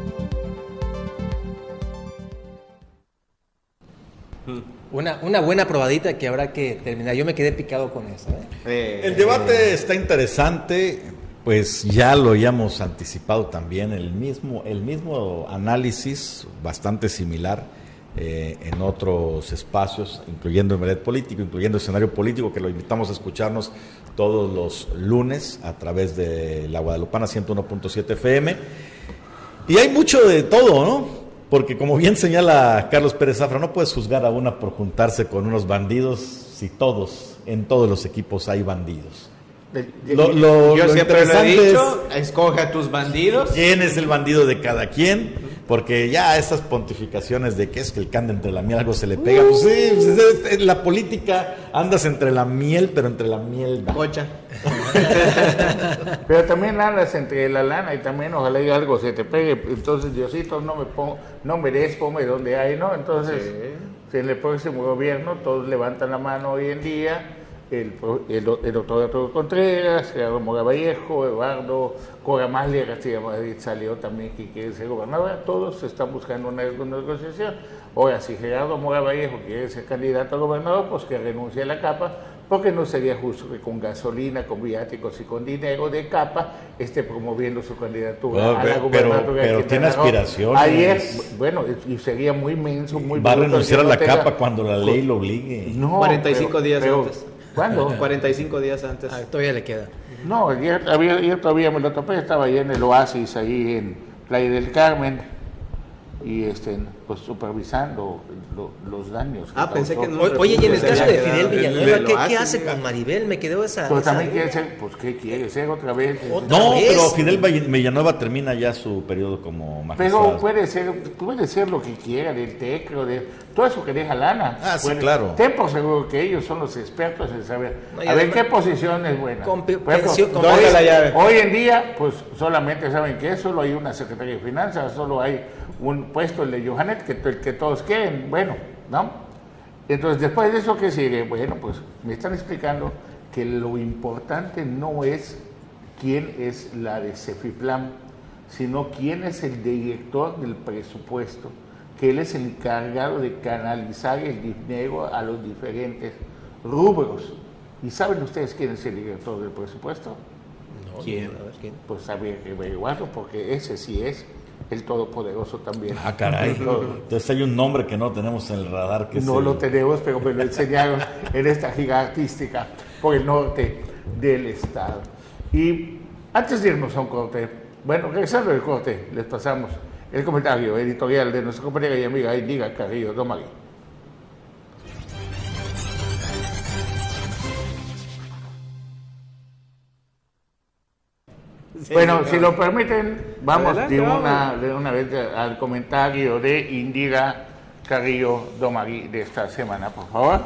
Una, una, buena probadita que habrá que terminar. Yo me quedé picado con eso. ¿eh? Eh, el debate está interesante pues ya lo habíamos anticipado también, el mismo, el mismo análisis, bastante similar eh, en otros espacios, incluyendo el Medet Político, incluyendo el escenario político, que lo invitamos a escucharnos todos los lunes a través de la Guadalupana 101.7 FM. Y hay mucho de todo, ¿no? Porque como bien señala Carlos Pérez Zafra, no puedes juzgar a una por juntarse con unos bandidos si todos, en todos los equipos hay bandidos. Lo, Yo siempre lo he dicho, escoge a tus bandidos. ¿Quién es el bandido de cada quien? Porque ya esas pontificaciones de que es que el cande entre la miel algo se le pega, pues sí, pues, la política andas entre la miel, pero entre la miel Cocha. pero también andas entre la lana y también ojalá y algo se te pegue. Entonces, Diosito, no me pongo, no me des, ponme donde hay, ¿no? Entonces, si en el próximo gobierno todos levantan la mano hoy en día el, el, doctor Arturo Contreras, Gerardo Mora Vallejo, Eduardo Castilla Madrid salió también que quiere ser gobernador, todos están buscando una, negociación. Ahora, si Gerardo Mora Vallejo quiere ser candidato a gobernador, pues que renuncie a la capa, porque no sería justo que con gasolina, con viáticos y con dinero de capa esté promoviendo su candidatura a la gobernatura. Pero, tiene aspiraciones. Ayer, bueno, y sería muy inmenso, muy Va a renunciar a la capa cuando la ley lo obligue. No, 45 días antes. ¿Cuándo? 45 días antes. Ah, todavía le queda. No, ayer, todavía me lo topé, estaba ahí en el Oasis, ahí en Playa del Carmen. Y estén pues supervisando los daños. ah, pensé que no. Oye, y en el caso de Fidel Villanueva, ¿qué, hace con Maribel? Me quedó esa. Pues también quiere ser, pues ¿qué quiere ser otra vez? no, pero Fidel Villanueva termina ya su periodo como magistrado. Pero puede ser, puede ser lo que quiera, del tecro, de todo eso que deja lana. Ah, sí, claro. Ten por seguro que ellos son los expertos en saber a ver qué posición es buena. Con, hoy, en día, pues solamente saben que solo hay una Secretaría de Finanzas, solo hay un puesto, el de Johanet, que, el que todos quieren, bueno, ¿no? Entonces, después de eso, ¿qué sigue? Bueno, pues me están explicando que lo importante no es quién es la de Cefiplan, sino quién es el director del presupuesto, que él es el encargado de canalizar el dinero a los diferentes rubros. ¿Y saben ustedes quién es el director del presupuesto? No, ¿Quién? Pues habría que averiguarlo porque ese sí es el Todopoderoso también. Ah, caray. Entonces hay un nombre que no tenemos en el radar. que No lo tenemos, pero me lo enseñaron en esta giga artística por el norte del estado. Y antes de irnos a un corte, bueno, regresando del corte, les pasamos el comentario editorial de nuestra compañera y amiga Indiga Carrillo Domagui. Bueno, si lo permiten, vamos de, una, de una vez al comentario de Indiga Carrillo Domagui de esta semana, por favor.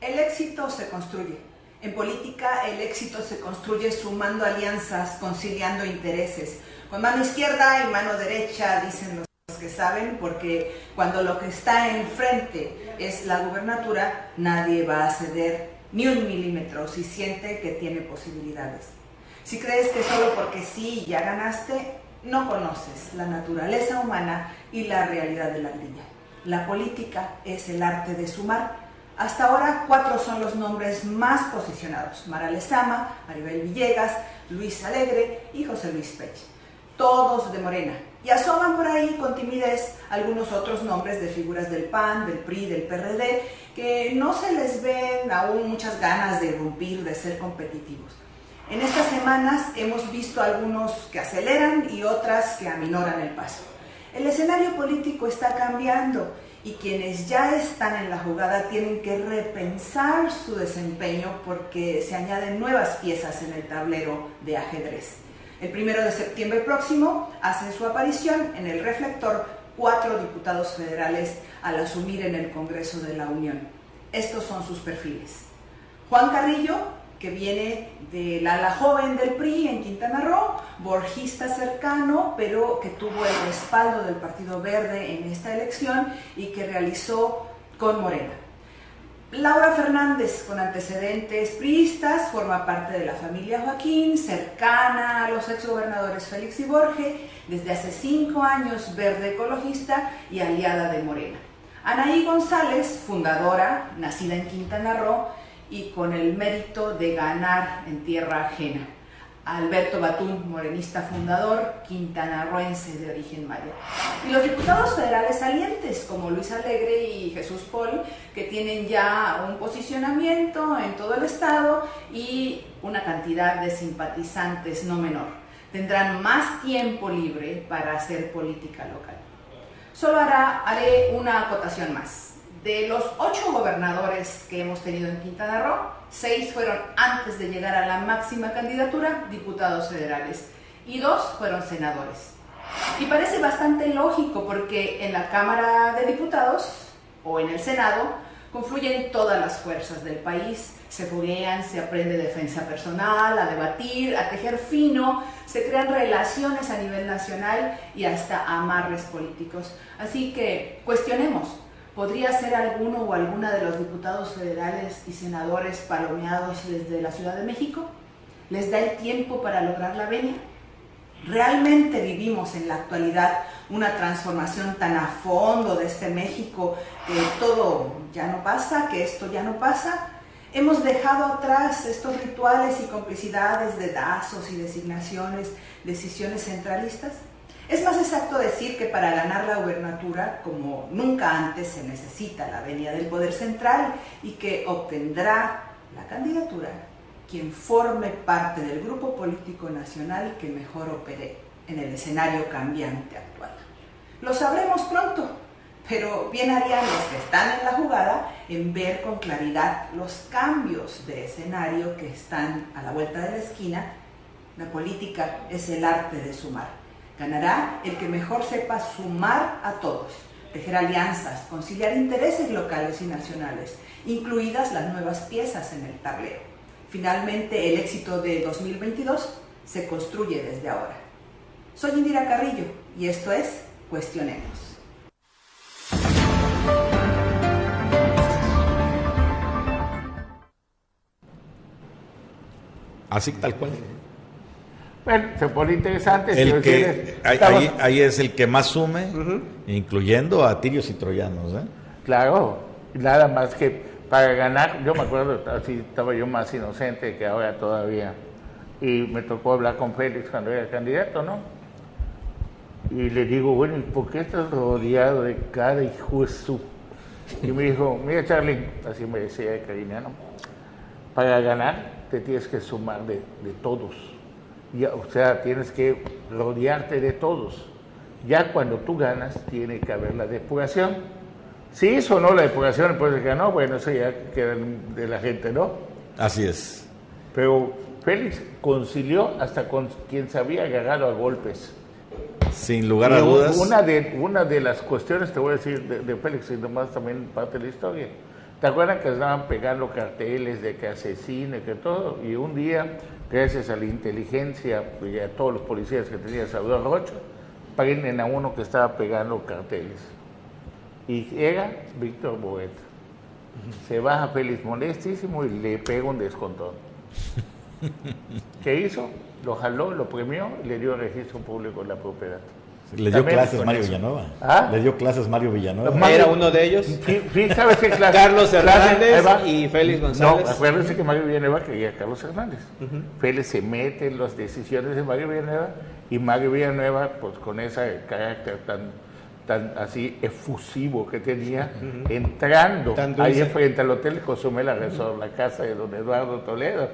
El éxito se construye. En política el éxito se construye sumando alianzas, conciliando intereses. Con mano izquierda y mano derecha, dicen los que saben, porque cuando lo que está enfrente es la gubernatura, nadie va a ceder ni un milímetro si siente que tiene posibilidades. Si crees que solo porque sí ya ganaste, no conoces la naturaleza humana y la realidad de la grilla. La política es el arte de sumar. Hasta ahora cuatro son los nombres más posicionados. Mara Lezama, Maribel Villegas, Luis Alegre y José Luis Pech. Todos de Morena, y asoman por ahí con timidez algunos otros nombres de figuras del PAN, del PRI, del PRD, que no se les ven aún muchas ganas de irrumpir, de ser competitivos. En estas semanas hemos visto algunos que aceleran y otras que aminoran el paso. El escenario político está cambiando y quienes ya están en la jugada tienen que repensar su desempeño porque se añaden nuevas piezas en el tablero de ajedrez. El primero de septiembre próximo hacen su aparición en el reflector cuatro diputados federales al asumir en el Congreso de la Unión. Estos son sus perfiles. Juan Carrillo, que viene del ala joven del PRI en Quintana Roo, borgista cercano, pero que tuvo el respaldo del Partido Verde en esta elección y que realizó con Morena. Laura Fernández, con antecedentes priistas, forma parte de la familia Joaquín, cercana a los exgobernadores Félix y Borge, desde hace cinco años verde ecologista y aliada de Morena. Anaí González, fundadora, nacida en Quintana Roo y con el mérito de ganar en tierra ajena. Alberto Batún, morenista fundador, quintanarroense de origen maya. Y los diputados federales salientes, como Luis Alegre y Jesús Paul, que tienen ya un posicionamiento en todo el estado y una cantidad de simpatizantes no menor. Tendrán más tiempo libre para hacer política local. Solo haré una acotación más. De los ocho gobernadores que hemos tenido en Quintana Roo, seis fueron antes de llegar a la máxima candidatura diputados federales y dos fueron senadores. Y parece bastante lógico porque en la Cámara de Diputados o en el Senado confluyen todas las fuerzas del país, se foguean, se aprende defensa personal, a debatir, a tejer fino, se crean relaciones a nivel nacional y hasta amarres políticos. Así que cuestionemos ¿Podría ser alguno o alguna de los diputados federales y senadores palomeados desde la Ciudad de México? ¿Les da el tiempo para lograr la venia? ¿Realmente vivimos en la actualidad una transformación tan a fondo de este México que todo ya no pasa, que esto ya no pasa? ¿Hemos dejado atrás estos rituales y complicidades de dazos y designaciones, decisiones centralistas? Es más exacto decir que para ganar la gubernatura, como nunca antes, se necesita la venia del poder central y que obtendrá la candidatura quien forme parte del grupo político nacional que mejor opere en el escenario cambiante actual. Lo sabremos pronto, pero bien harían los que están en la jugada en ver con claridad los cambios de escenario que están a la vuelta de la esquina. La política es el arte de sumar. Ganará el que mejor sepa sumar a todos, tejer alianzas, conciliar intereses locales y nacionales, incluidas las nuevas piezas en el tablero. Finalmente, el éxito de 2022 se construye desde ahora. Soy Indira Carrillo y esto es Cuestionemos. Así tal cual. Bueno, se pone interesante. El que, ahí, es el que más sume, incluyendo a tirios y troyanos. ¿eh? Claro, nada más que para ganar, yo me acuerdo, así estaba yo más inocente que ahora todavía, y me tocó hablar con Félix cuando era candidato, ¿no? Y le digo, bueno, ¿por qué estás rodeado de cada hijo de su? Y me dijo, mira Charlie, así me decía de cariño, Para ganar te tienes que sumar de, de todos. O sea, tienes que rodearte de todos. Ya cuando tú ganas, tiene que haber la depuración. Si hizo o no la depuración, de que no, bueno, eso ya queda de la gente, ¿no? Así es. Pero Félix concilió hasta con quien se había agarrado a golpes. Sin lugar a dudas. Una de, una de las cuestiones, te voy a decir, de, Félix, y nomás también parte de la historia. ¿Te acuerdas que estaban pegando carteles de que asesine, que todo? Y un día, gracias a la inteligencia y a todos los policías que tenía Salvador Rocha, prenden a uno que estaba pegando carteles. Y llega Víctor Boet. Se baja Félix molestísimo y le pega un descontón. ¿Qué hizo? Lo jaló, lo premió y le dio registro público en la propiedad. Le dio clases Mario Villanueva. ¿Ah? Le dio clases Mario Villanueva. Era uno de ellos. Sí, ¿sabes qué clase? Carlos Hernández y Félix González. No, acuérdense que Mario Villanueva quería a Carlos Hernández. Félix se mete en las decisiones de Mario Villanueva y Mario Villanueva, pues con ese carácter tan tan así efusivo que tenía, entrando ahí frente al Hotel Cozumel Resort, la casa de don Eduardo Toledo.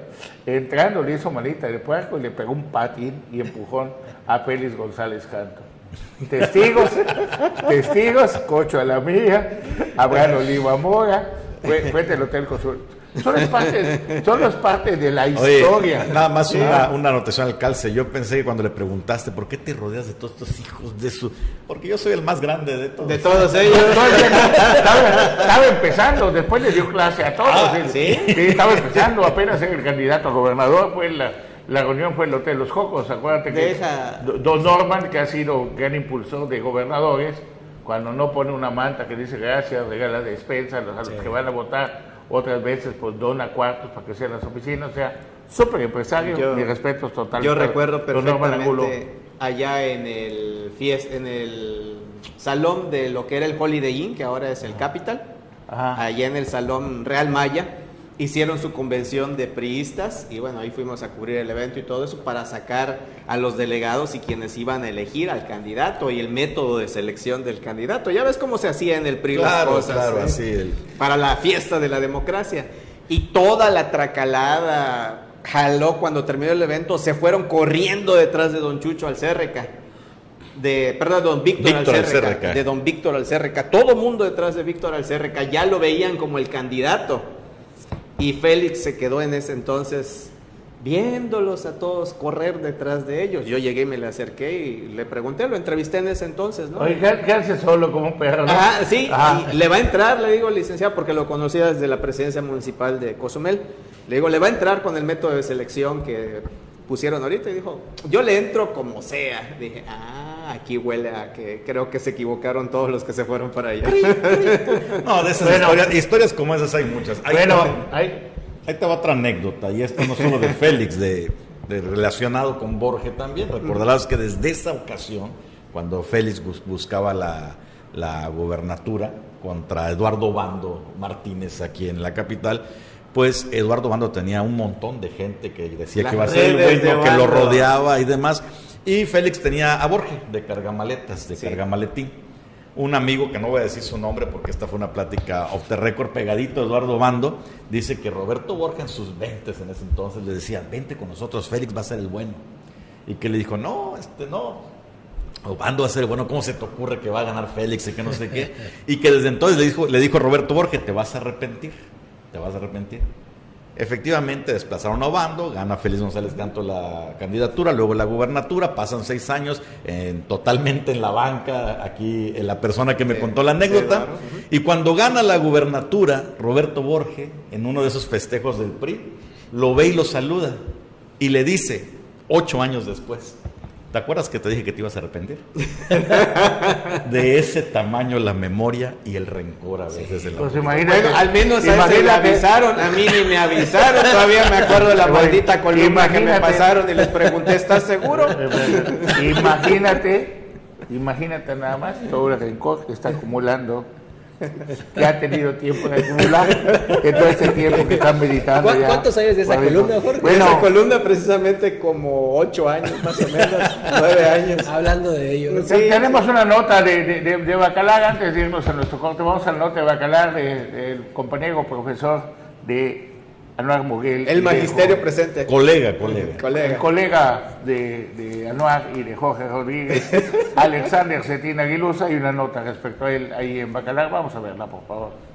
Entrando le hizo manita de puerco y le pegó un patín y empujón a Félix González Canto. Testigos, testigos, Cocho a la mía, Abraham Oliva Mora, fue, fue del Hotel Cozumel. Son las partes, son las partes de la historia. nada más una, una, anotación al calce. Yo pensé que cuando le preguntaste, ¿por qué te rodeas de todos estos hijos de su...? Porque yo soy el más grande de todos. De todos ellos. estaba, empezando, después le dio clase a todos. Ah, ¿sí? estaba empezando, apenas en el candidato a gobernador, fue la, la reunión fue en el Hotel Los Jocos. Acuérdate que Don Norman, que ha sido gran impulsor de gobernadores, cuando no pone una manta que dice gracias, regala despensa a los, a los que van a votar otras veces pues dona cuartos para que sean las oficinas, o sea, súper empresario, mi respeto total. Yo recuerdo perfectamente allá en el fiest, en el salón de lo que era el Holiday Inn, que ahora es el Capital, allá en el salón Real Maya, hicieron su convención de priistas y bueno, ahí fuimos a cubrir el evento y todo eso para sacar a los delegados y quienes iban a elegir al candidato y el método de selección del candidato. Ya ves cómo se hacía en el PRI claro, cosas, claro, ¿eh? así para la fiesta de la democracia. Y toda la tracalada jaló cuando terminó el evento, se fueron corriendo detrás de don Chucho Alcérreca. De, perdón, don Víctor, Alcérreca, de don Víctor Alcérreca, todo mundo detrás de Víctor Alcérreca, ya lo veían como el candidato y Félix se quedó en ese entonces viéndolos a todos correr detrás de ellos. Yo llegué y me le acerqué y le pregunté, lo entrevisté en ese entonces, ¿no? Oye, ¿qué hace solo como un perro? Ah, sí, Y le va a entrar, le digo, licenciado, porque lo conocía desde la presidencia municipal de Cozumel. Le digo, le va a entrar con el método de selección que pusieron ahorita y dijo, yo le entro como sea. Dije, ah, aquí huele a que creo que se equivocaron todos los que se fueron para allá. no, de esas historias, historias, como esas hay muchas. bueno, ahí te va otra anécdota, y esto no solo de Félix, de, relacionado con Borges también. Recordarás que desde esa ocasión, cuando Félix buscaba la, la gobernatura contra Eduardo Bando Martínez aquí en la capital, pues Eduardo Bando tenía un montón de gente que decía que iba a ser el bueno, que lo rodeaba y demás. Y Félix tenía a Borges de cargamaletas, de cargamaletín. Un amigo, que no voy a decir su nombre porque esta fue una plática off the record pegadito, Eduardo Bando, dice que Roberto Borges en sus 20 en ese entonces le decía, vente con nosotros, Félix va a ser el bueno. y que le dijo, no, este no, ando a hacer, bueno, ¿cómo se te ocurre que va a ganar Félix y que no sé qué? Y que desde entonces le dijo, le dijo a Roberto Borges, te vas a arrepentir, te vas a arrepentir. Efectivamente, desplazaron a Obando, gana Félix González Canto la candidatura, luego la gubernatura, pasan seis años en, totalmente en la banca, aquí en la persona que me contó la anécdota, y cuando gana la gubernatura, Roberto Borges, en uno de esos festejos del PRI, lo ve y lo saluda, y le dice, ocho años después, ¿Te acuerdas que te dije que te ibas a arrepentir? de ese tamaño la memoria y el rencor a veces de la pues bueno, al menos a le avisaron, a mí ni me avisaron, todavía me acuerdo de la maldita columna que me pasaron y les pregunté, ¿estás seguro? imagínate, imagínate nada más todo el rencor que está acumulando que ha tenido tiempo de acumular, que todo este tiempo que están meditando. ya, ¿Cuántos años de esa columna, Jorge? Bueno, esa columna precisamente como ocho años, más o menos, nueve años. Hablando de ello. Tenemos una nota de, de, de, Bacalar, antes de irnos a nuestro corte, vamos a la nota de Bacalar del compañero profesor de Anuar Muguel. El magisterio presente. Colega, colega. El colega de, de Anuar y de Jorge Rodríguez, Alexander Cetina Aguilusa, y una nota respecto a él ahí en Bacalar. Vamos a verla, por favor.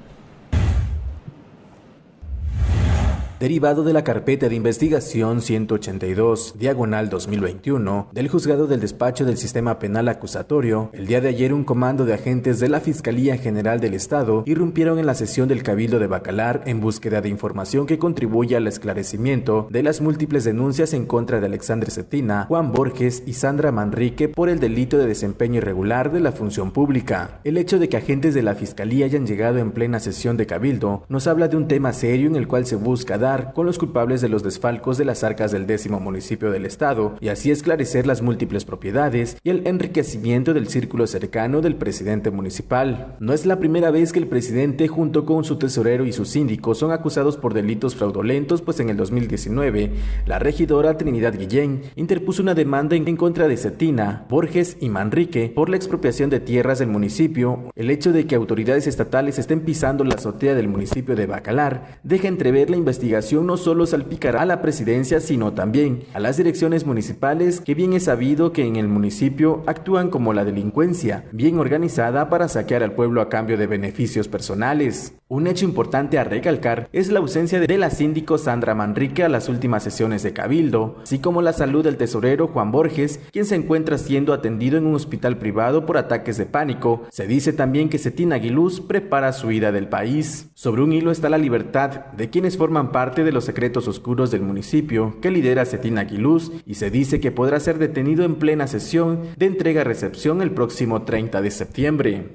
Derivado de la carpeta de investigación 182, diagonal 2021, del juzgado del despacho del sistema penal acusatorio, el día de ayer un comando de agentes de la Fiscalía General del Estado irrumpieron en la sesión del Cabildo de Bacalar en búsqueda de información que contribuye al esclarecimiento de las múltiples denuncias en contra de Alexandre Cetina, Juan Borges y Sandra Manrique por el delito de desempeño irregular de la función pública. El hecho de que agentes de la Fiscalía hayan llegado en plena sesión de Cabildo nos habla de un tema serio en el cual se busca dar con los culpables de los desfalcos de las arcas del décimo municipio del estado y así esclarecer las múltiples propiedades y el enriquecimiento del círculo cercano del presidente municipal. No es la primera vez que el presidente junto con su tesorero y su síndico son acusados por delitos fraudulentos, pues en el 2019 la regidora Trinidad Guillén interpuso una demanda en contra de Cetina, Borges y Manrique por la expropiación de tierras del municipio. El hecho de que autoridades estatales estén pisando la azotea del municipio de Bacalar deja entrever la investigación no solo salpicará a la presidencia, sino también a las direcciones municipales, que bien es sabido que en el municipio actúan como la delincuencia, bien organizada para saquear al pueblo a cambio de beneficios personales. Un hecho importante a recalcar es la ausencia de la síndico Sandra Manrique a las últimas sesiones de Cabildo, así como la salud del tesorero Juan Borges, quien se encuentra siendo atendido en un hospital privado por ataques de pánico. Se dice también que Cetina Aguiluz prepara su ida del país. Sobre un hilo está la libertad de quienes forman parte parte de los secretos oscuros del municipio que lidera Cetina Aguiluz y se dice que podrá ser detenido en plena sesión de entrega-recepción el próximo 30 de septiembre.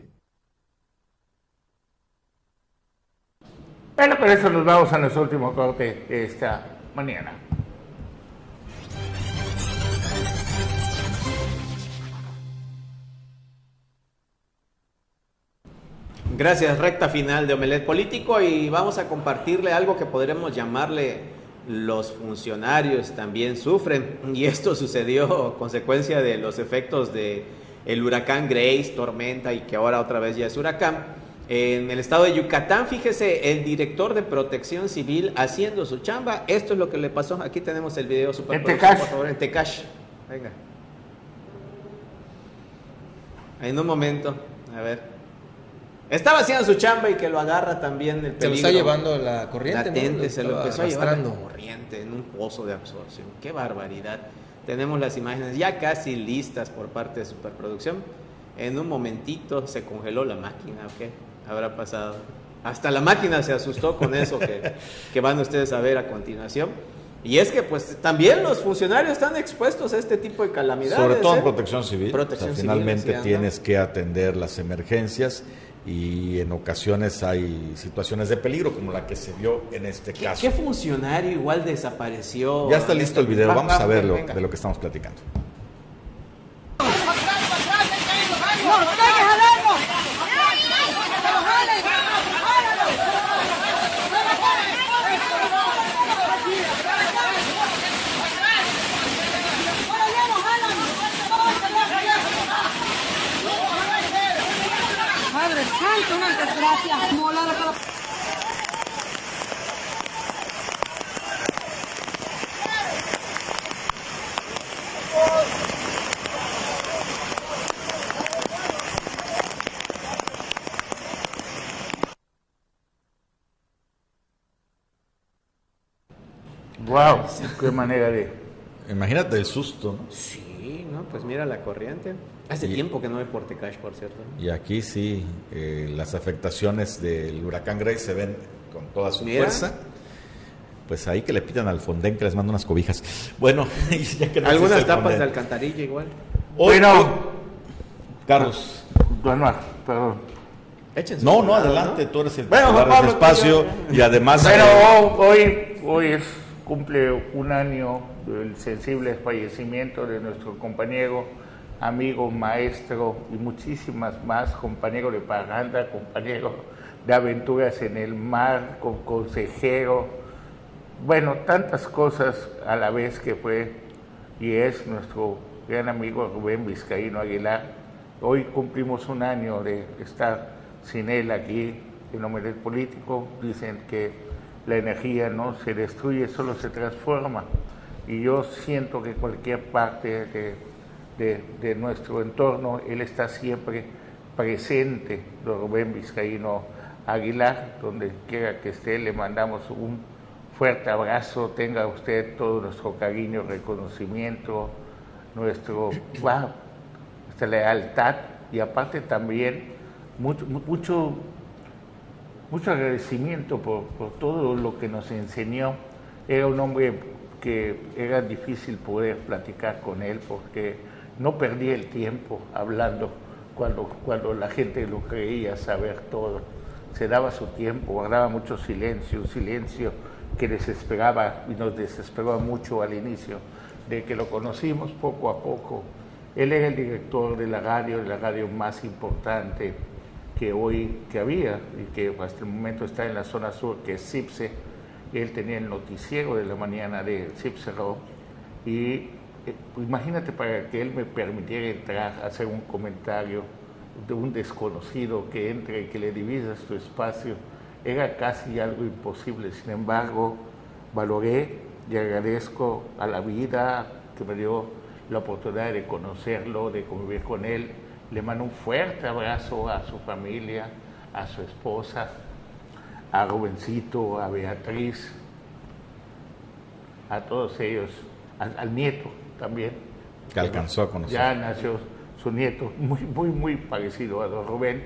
Bueno, por eso nos vamos a nuestro último corte esta mañana. Gracias, recta final de Omelet Político y vamos a compartirle algo que podremos llamarle los funcionarios también sufren y esto sucedió consecuencia de los efectos de el huracán Grace, tormenta y que ahora otra vez ya es huracán. En el estado de Yucatán, fíjese, el director de protección civil haciendo su chamba. Esto es lo que le pasó. Aquí tenemos el video super en Tecash. por favor, en Tecash. Venga. En un momento, a ver. Estaba haciendo su chamba y que lo agarra también el peligro. Se lo está llevando la corriente. se lo empezó a llevar la corriente en un pozo de absorción. ¡Qué barbaridad! Tenemos las imágenes ya casi listas por parte de Superproducción. En un momentito se congeló la máquina, ¿qué habrá pasado? Hasta la máquina se asustó con eso que, que van ustedes a ver a continuación. Y es que pues también los funcionarios están expuestos a este tipo de calamidades. Sobre todo en ¿eh? protección civil. finalmente tienes que atender las emergencias y en ocasiones hay situaciones de peligro como la que se vio en este caso. ¿Qué funcionario igual desapareció? Ya está listo el video, vamos a verlo de lo que estamos platicando. ¡Wow! ¡Qué manera de...! Imagínate el susto, ¿no? Sí, ¿no? Pues mira la corriente. Hace tiempo que no hay Portecash, por cierto. Y aquí sí, eh, las afectaciones del huracán Grace se ven con toda su fuerza. Pues ahí que le pidan al Fonden que les manda unas cobijas. Bueno, ya que Algunas tapas de alcantarilla igual. bueno, Carlos. Bueno, perdón. Échense no, no, adelante, tú eres el bueno, espacio y además... Bueno, hoy, hoy es, cumple un año del sensible fallecimiento de nuestro compañero amigo, maestro y muchísimas más, compañero de paganda, compañero de aventuras en el mar, con consejero, bueno, tantas cosas a la vez que fue y es nuestro gran amigo Rubén Vizcaíno Aguilar. Hoy cumplimos un año de estar sin él aquí en Omelet Político. Dicen que la energía no se destruye, solo se transforma. Y yo siento que cualquier parte de de, nuestro entorno, él está siempre presente, don Rubén Vizcaíno Aguilar, donde quiera que esté, le mandamos un fuerte abrazo, tenga usted todo nuestro cariño, reconocimiento, nuestro, nuestra lealtad y aparte también mucho, mucho, mucho agradecimiento por, por todo lo que nos enseñó. Era un hombre que era difícil poder platicar con él porque no perdí el tiempo hablando cuando, cuando la gente lo creía saber todo. Se daba su tiempo, guardaba mucho silencio, un silencio que desesperaba y nos desesperaba mucho al inicio de que lo conocimos poco a poco. Él era el director de la radio, de la radio más importante que hoy que había y que hasta el momento está en la zona sur, que es CIPSE. Él tenía el noticiero de la mañana de CIPSE y eh, imagínate para que él me permitiera entrar, hacer un comentario de un desconocido que entre y que le divisas tu espacio, era casi algo imposible. Sin embargo, valoré y agradezco a la vida que me dio la oportunidad de conocerlo, de convivir con él. Le mando un fuerte abrazo a su familia, a su esposa, a Rubencito, a Beatriz, a todos ellos, al nieto también. Que alcanzó a conocer. Ya nació su nieto, muy, muy, muy parecido a don Rubén.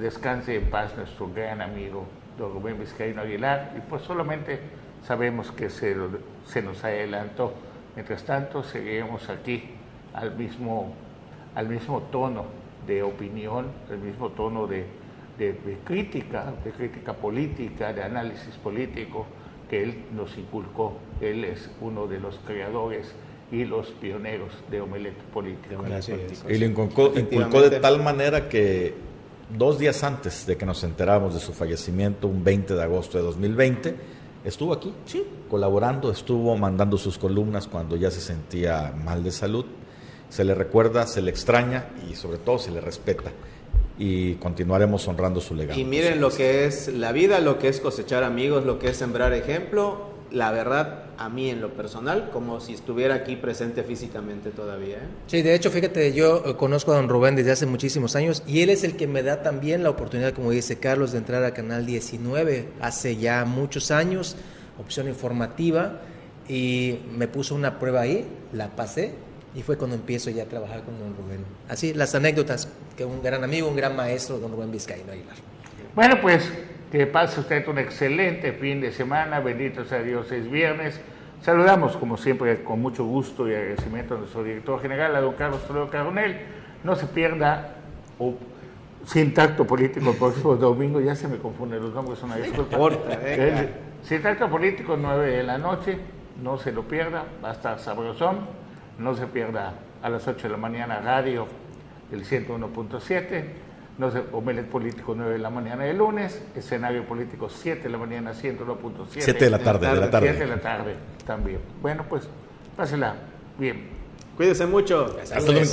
Descanse en paz nuestro gran amigo, don Rubén Vizcaíno Aguilar. Y pues solamente sabemos que se, se nos adelantó. Mientras tanto, seguiremos aquí al mismo, al mismo tono de opinión, el mismo tono de, de, de, crítica, de crítica política, de análisis político que él nos inculcó. Él es uno de los creadores y los pioneros de Omelet Político. Y lo inculcó, de tal manera que dos días antes de que nos enteráramos de su fallecimiento, un 20 de agosto de 2020, estuvo aquí, sí. colaborando, estuvo mandando sus columnas cuando ya se sentía mal de salud. Se le recuerda, se le extraña y sobre todo se le respeta. Y continuaremos honrando su legado. Y miren lo que es la vida, lo que es cosechar amigos, lo que es sembrar ejemplo la verdad, a mí en lo personal, como si estuviera aquí presente físicamente todavía. ¿eh? Sí, de hecho, fíjate, yo eh, conozco a don Rubén desde hace muchísimos años y él es el que me da también la oportunidad, como dice Carlos, de entrar a Canal 19 hace ya muchos años, opción informativa, y me puso una prueba ahí, la pasé y fue cuando empiezo ya a trabajar con don Rubén. Así, las anécdotas, que un gran amigo, un gran maestro, don Rubén Vizcaíno Aguilar. Bueno, pues que pase usted un excelente fin de semana, bendito sea Dios, es viernes. Saludamos, como siempre, con mucho gusto y agradecimiento a nuestro director general, a don Carlos Toledo Caronel. No se pierda, o sin tacto político, el próximo domingo, ya se me confunden los nombres, una disculpa. Sin tacto político, 9 de la noche, no se lo pierda, va a estar sabrosón. No se pierda a las 8 de la mañana radio, el 101.7 no sé, Omelet Político 9 de la mañana de lunes, escenario político 7 de la mañana 101.7. 7 de la tarde, de la tarde. 7 de la tarde también. Bueno, pues pásela bien. Cuídese mucho. Hasta luego.